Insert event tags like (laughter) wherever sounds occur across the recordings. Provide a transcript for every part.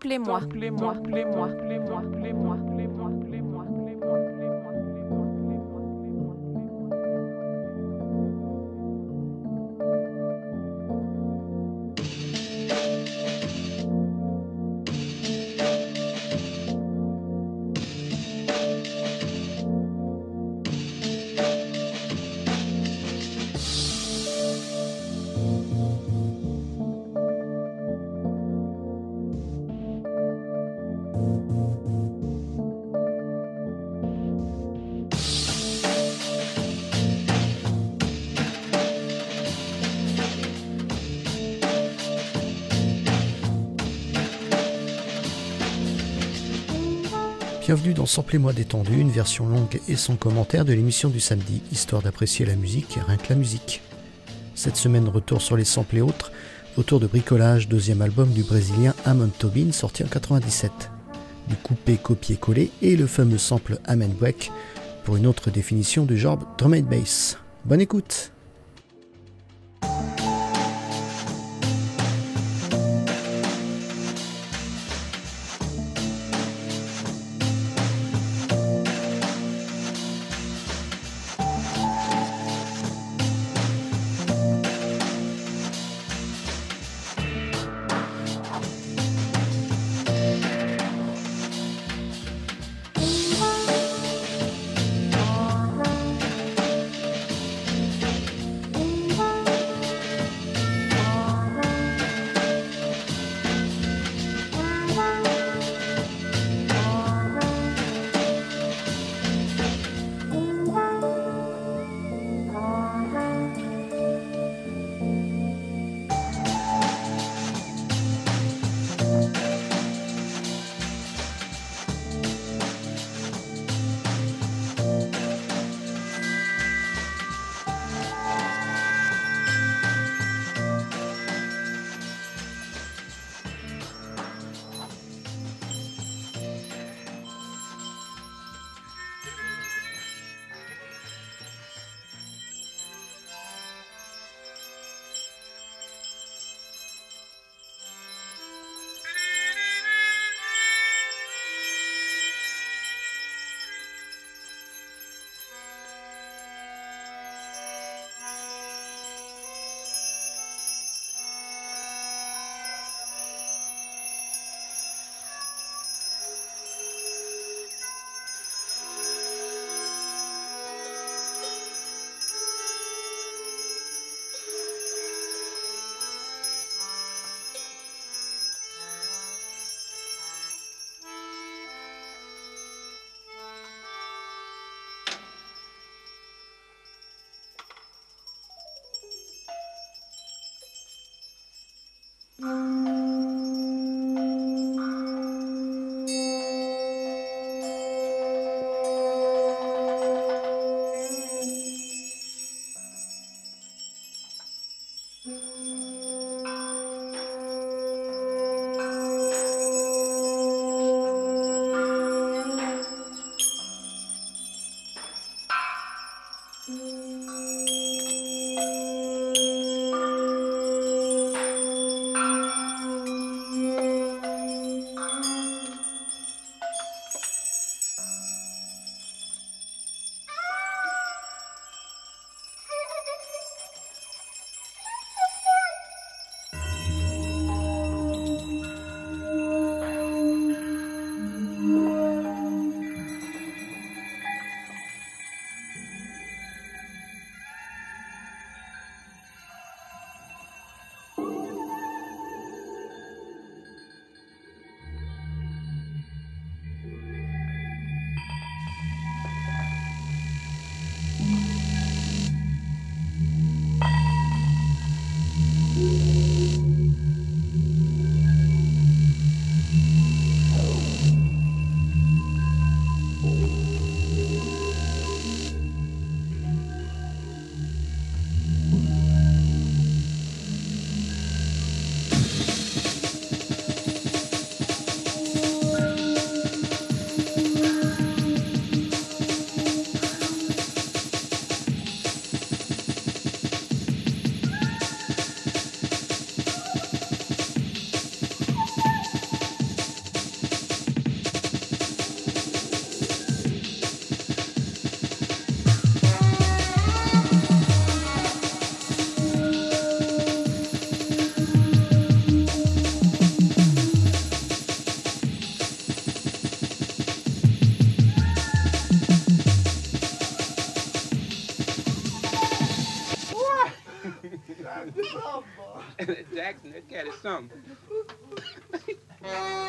Templez-moi. Templez-moi. Templez-moi. Templez-moi. Dans Samplez-moi détendu, une version longue et sans commentaire de l'émission du samedi, histoire d'apprécier la musique et rien que la musique. Cette semaine, retour sur les samples et autres, autour de Bricolage, deuxième album du brésilien Amon Tobin, sorti en 97. Du coupé, copié, collé et le fameux sample Amen Break pour une autre définition du genre drum and bass. Bonne écoute! Música Cat is something. (laughs)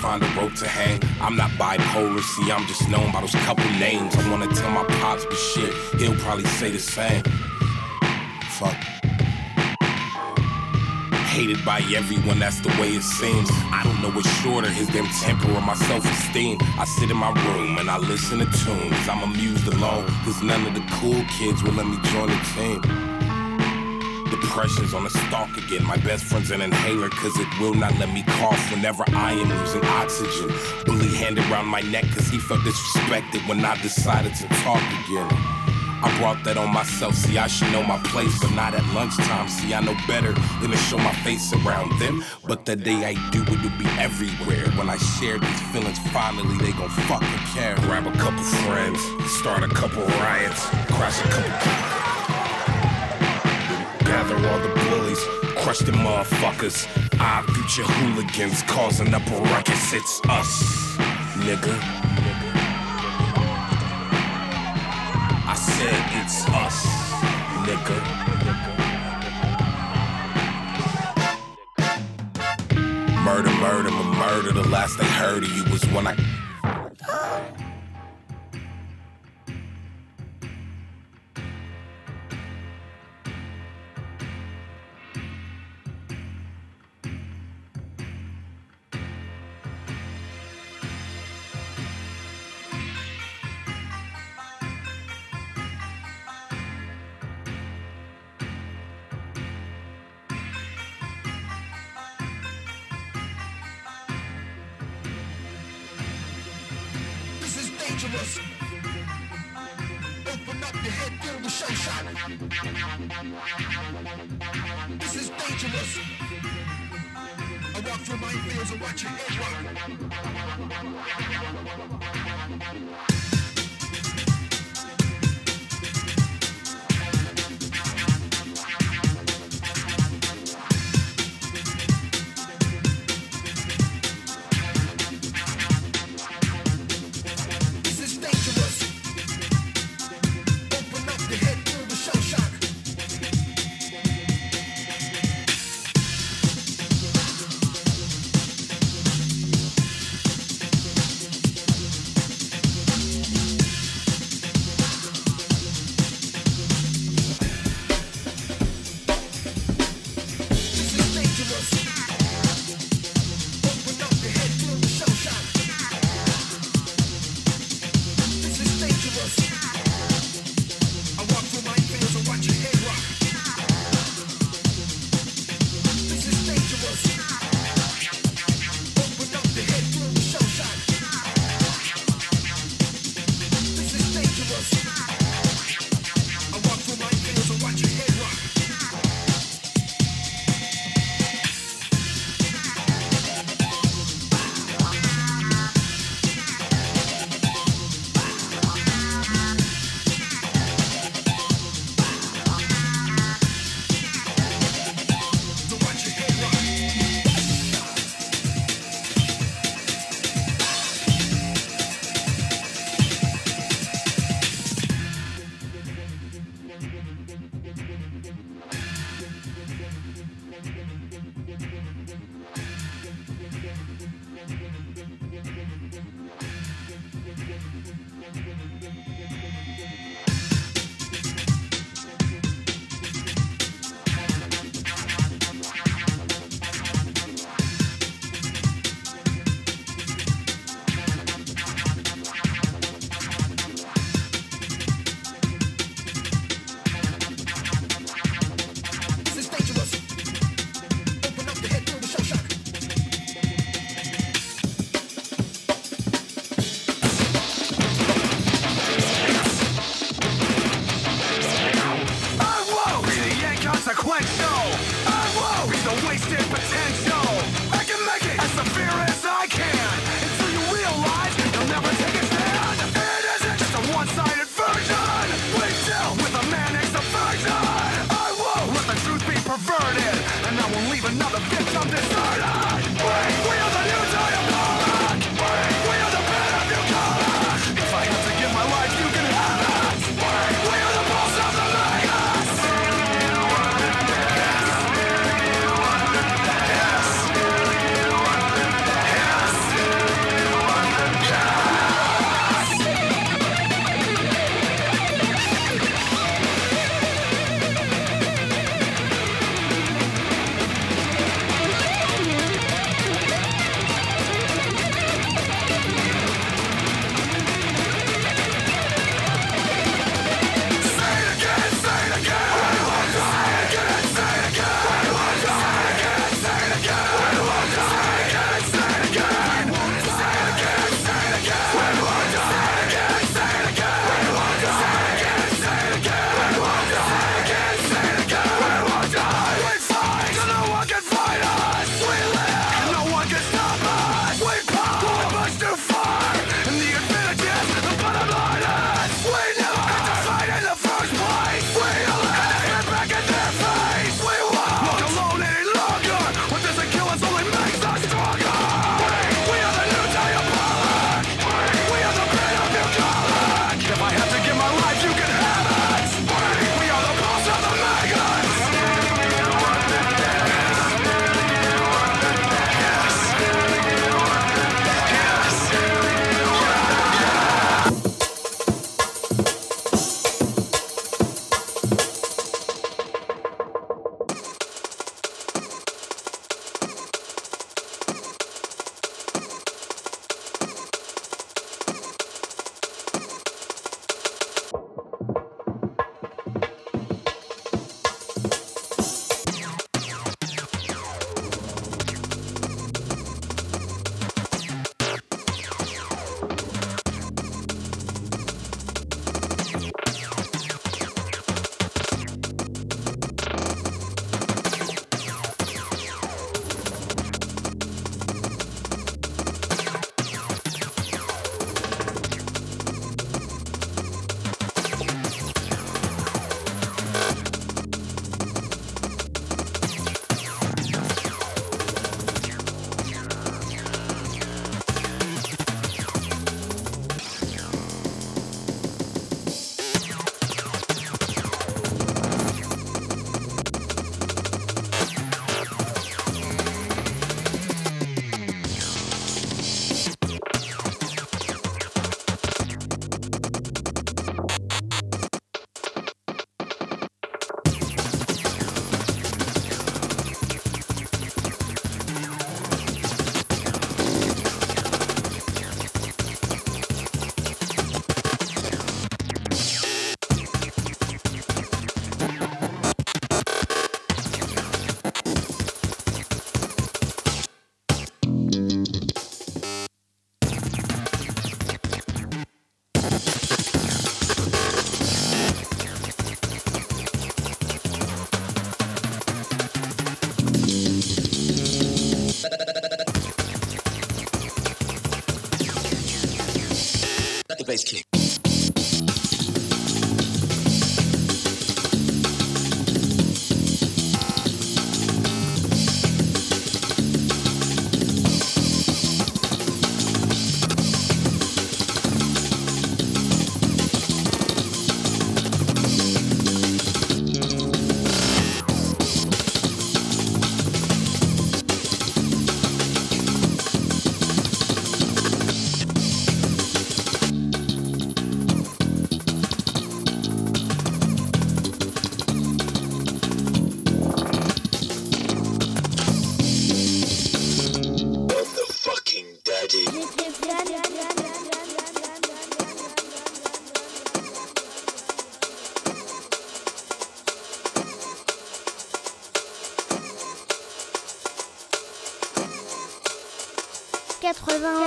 find a rope to hang. I'm not bipolar, see, I'm just known by those couple names. I wanna tell my pops, but shit, he'll probably say the same. Fuck. Hated by everyone, that's the way it seems. I don't know what's shorter, his damn temper or my self esteem. I sit in my room and I listen to tunes. I'm amused alone, cause none of the cool kids will let me join the team. Depression's on the stalk again. My best friend's an inhaler, cause it will not let me cough whenever I am losing oxygen. Bully handed around my neck, cause he felt disrespected when I decided to talk again. I brought that on myself, see, I should know my place, but not at lunchtime. See, I know better than to show my face around them. But the day I do, it'll be everywhere. When I share these feelings, finally they gon' fucking care. Grab a couple friends, start a couple riots, crash a couple. Gather all the bullies, crush the motherfuckers. Our future hooligans causing up a ruckus. It's us, nigga. I said it's us, nigga. Murder, murder, my murder. The last they heard of you was when I.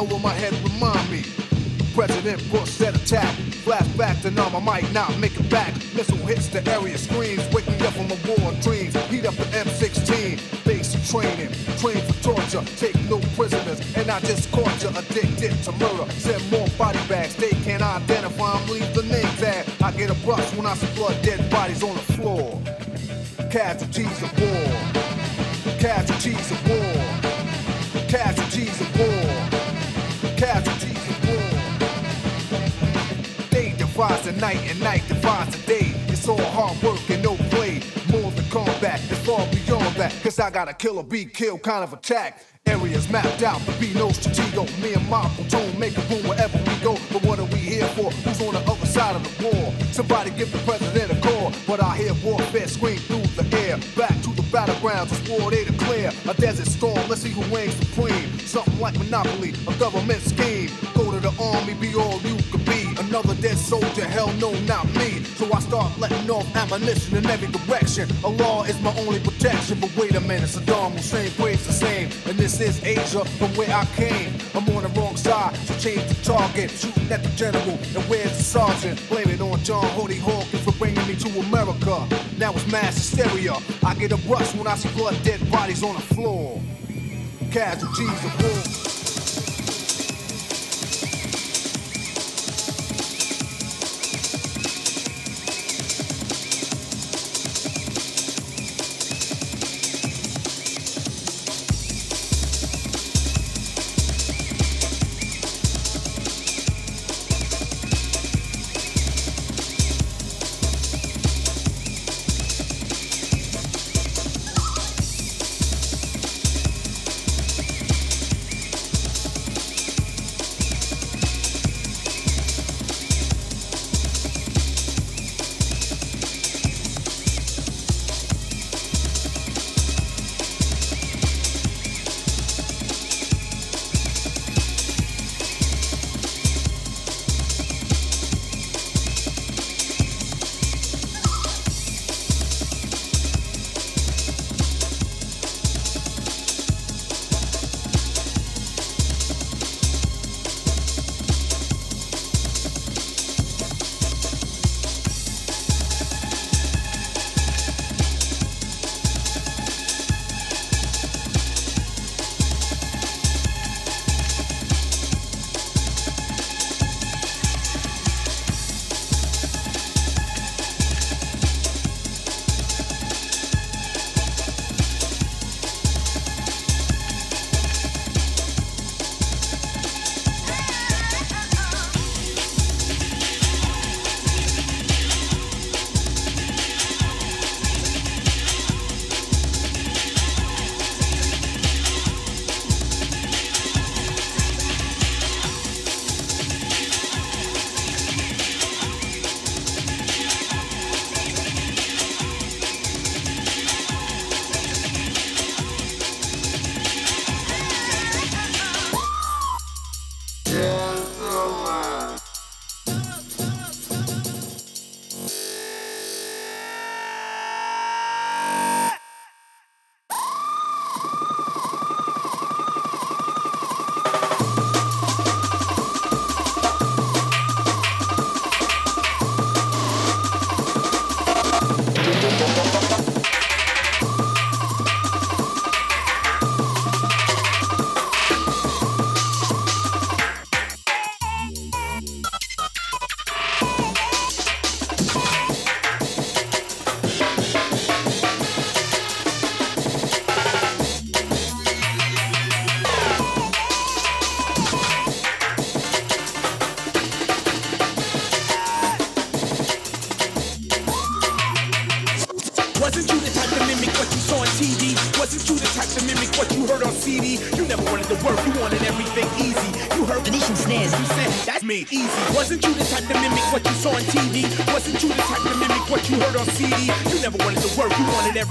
whistling over my head remind me. President Bush said attack. Flashback to numb, I might not make it back. Missile hits the area, screams, wake me up from a war dreams. Heat up the M16, basic training, train for torture, take no prisoners, and I just caught you addicted to murder. Send more body bags, they can't identify them, leave the name tag. I get a brush when I see blood, dead bodies on the floor. Casualties of night and night divides the day. It's all hard work and no play. More than combat, it's far beyond that. Cause I got a kill or be killed kind of attack. Areas mapped out, to be no stratego. Me and my platoon make a boom wherever we go. But what are we here for? Who's on the other side of the war? Somebody give the president a call. But I hear warfare scream through the air. Back to the battlegrounds, it's war they declare. A desert storm, let's see who reigns supreme. Something like Monopoly, a government scheme. Go to the army, be all you dead soldier, hell no, not me. So I start letting off ammunition in every direction. A law is my only protection. But wait a minute, Saddam Hussein prays the same. And this is Asia from where I came. I'm on the wrong side, so change the target. Shooting at the general, and where's the sergeant? Blame it on John Hoodie Hawkins for bringing me to America. Now it's mass hysteria. I get a rush when I see blood dead bodies on the floor. Casualties of war.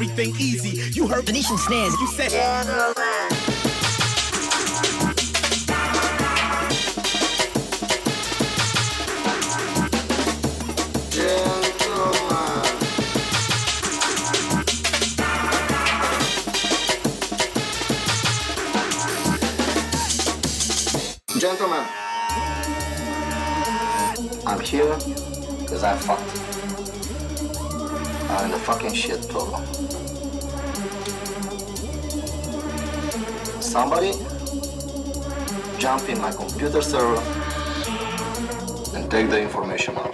Everything easy. You heard Venetian snares, you said. Gentlemen, I'm here because I fucked. I'm in the fucking shit too. Somebody jump in my computer server and take the information out.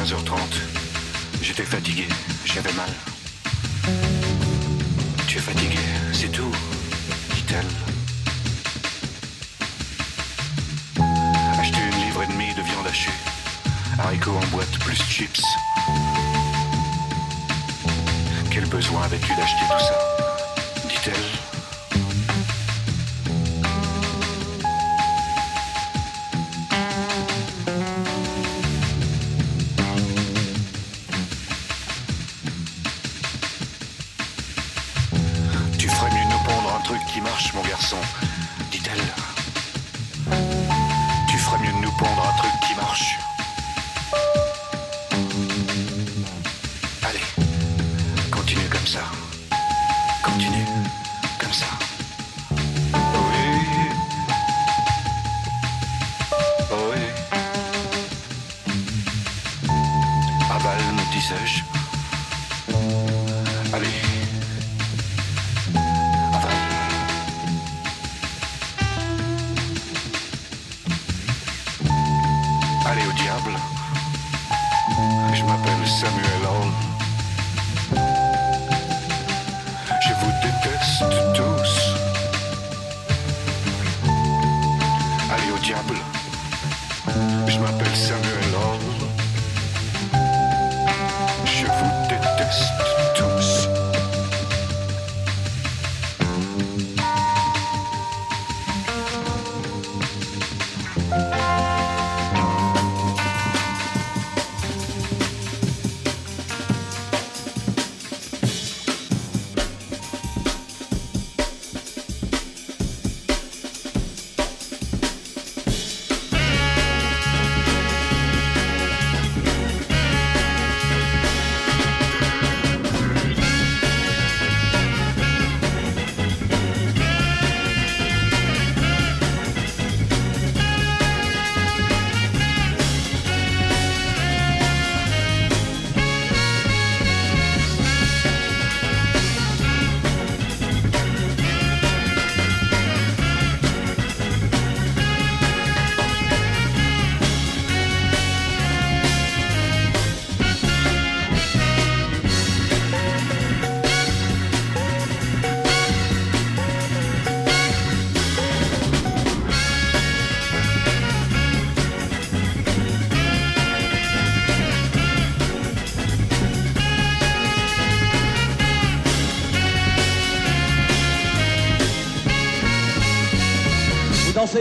15h30. J'étais fatigué, j'avais mal. Tu es fatigué, c'est tout, dit-elle. Acheter une livre et demie de viande hachée. Haricots en boîte plus chips. Quel besoin avais-tu d'acheter tout ça?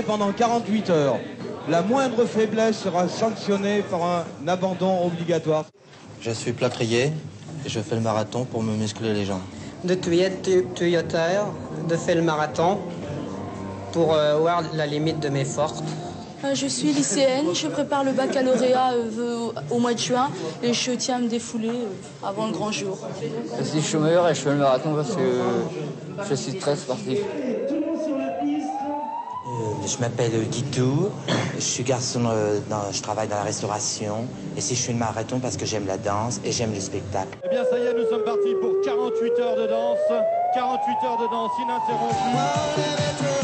Pendant 48 heures. La moindre faiblesse sera sanctionnée par un abandon obligatoire. Je suis plâtrier et je fais le marathon pour me muscler les jambes. de tuyauteur, de faire le marathon pour euh, voir la limite de mes forces. Euh, Je suis lycéenne, je prépare le baccalauréat euh, au mois de juin et je tiens à me défouler euh, avant le grand jour. Je suis chômeur et je fais le marathon parce que je suis très sportif. Je m'appelle Guitou, je suis garçon, euh, dans- je travaille dans la restauration. Et si je fais le marathon parce que j'aime la danse et j'aime le spectacle. Eh bien, ça y est, nous sommes partis pour 48 heures de danse. 48 heures de danse ininterrompue.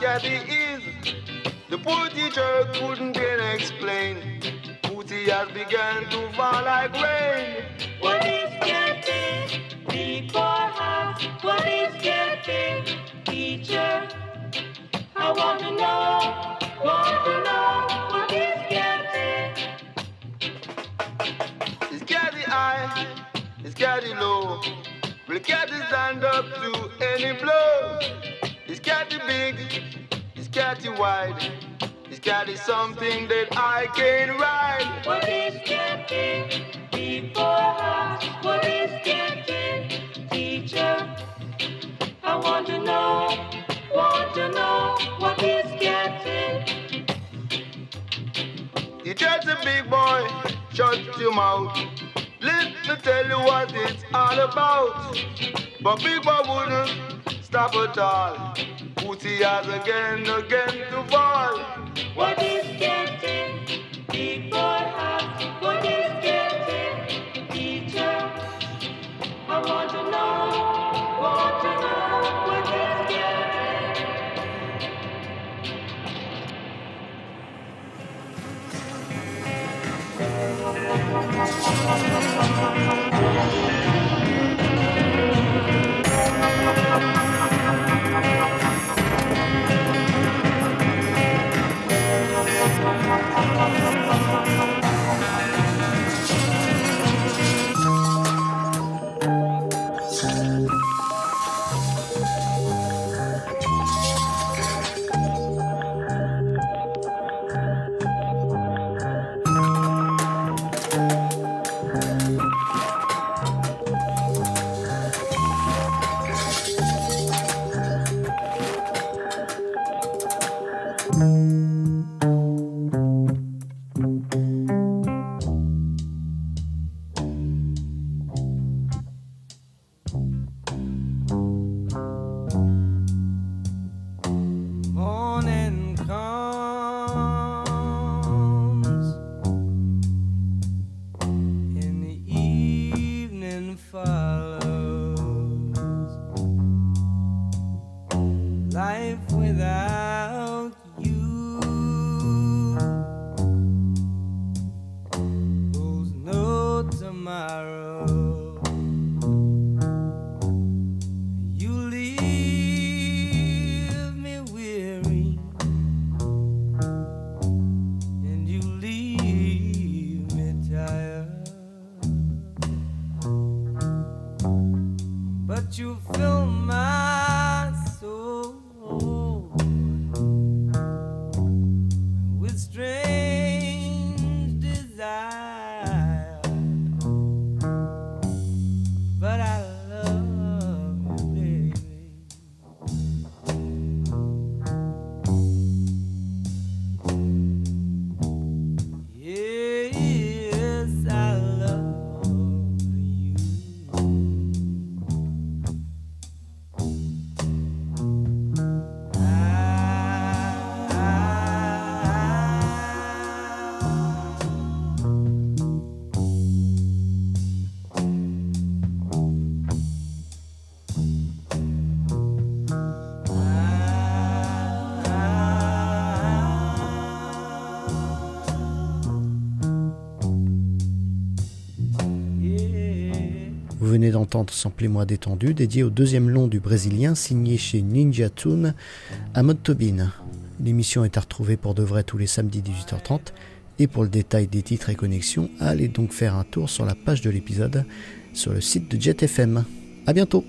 Gabby is. The poor teacher couldn't then explain. Booty has begun to fall like rain. What is getting? Before her, what is getting? Teacher, I want to know, want to know what is getting? Is Gabby I? His cat is low. Will the cat stand up to any blow? Cat is big. Is wide. His cat is something that I can ride. What is getting before us? What is getting, teacher? I want to know, want to know what is getting. You're just a big boy, shut your mouth. Let me tell you what it's all about. But big boy wouldn't stop at all. Pussy has again, again to fall. What is getting before venez d'entendre Samplez-moi détendu, dédié au deuxième long du Brésilien, signé chez Ninja Tune à Mode Tobin. L'émission est à retrouver pour de vrai tous les samedis 18h30. Et pour le détail des titres et connexions, allez donc faire un tour sur la page de l'épisode sur le site de Jet FM. A bientôt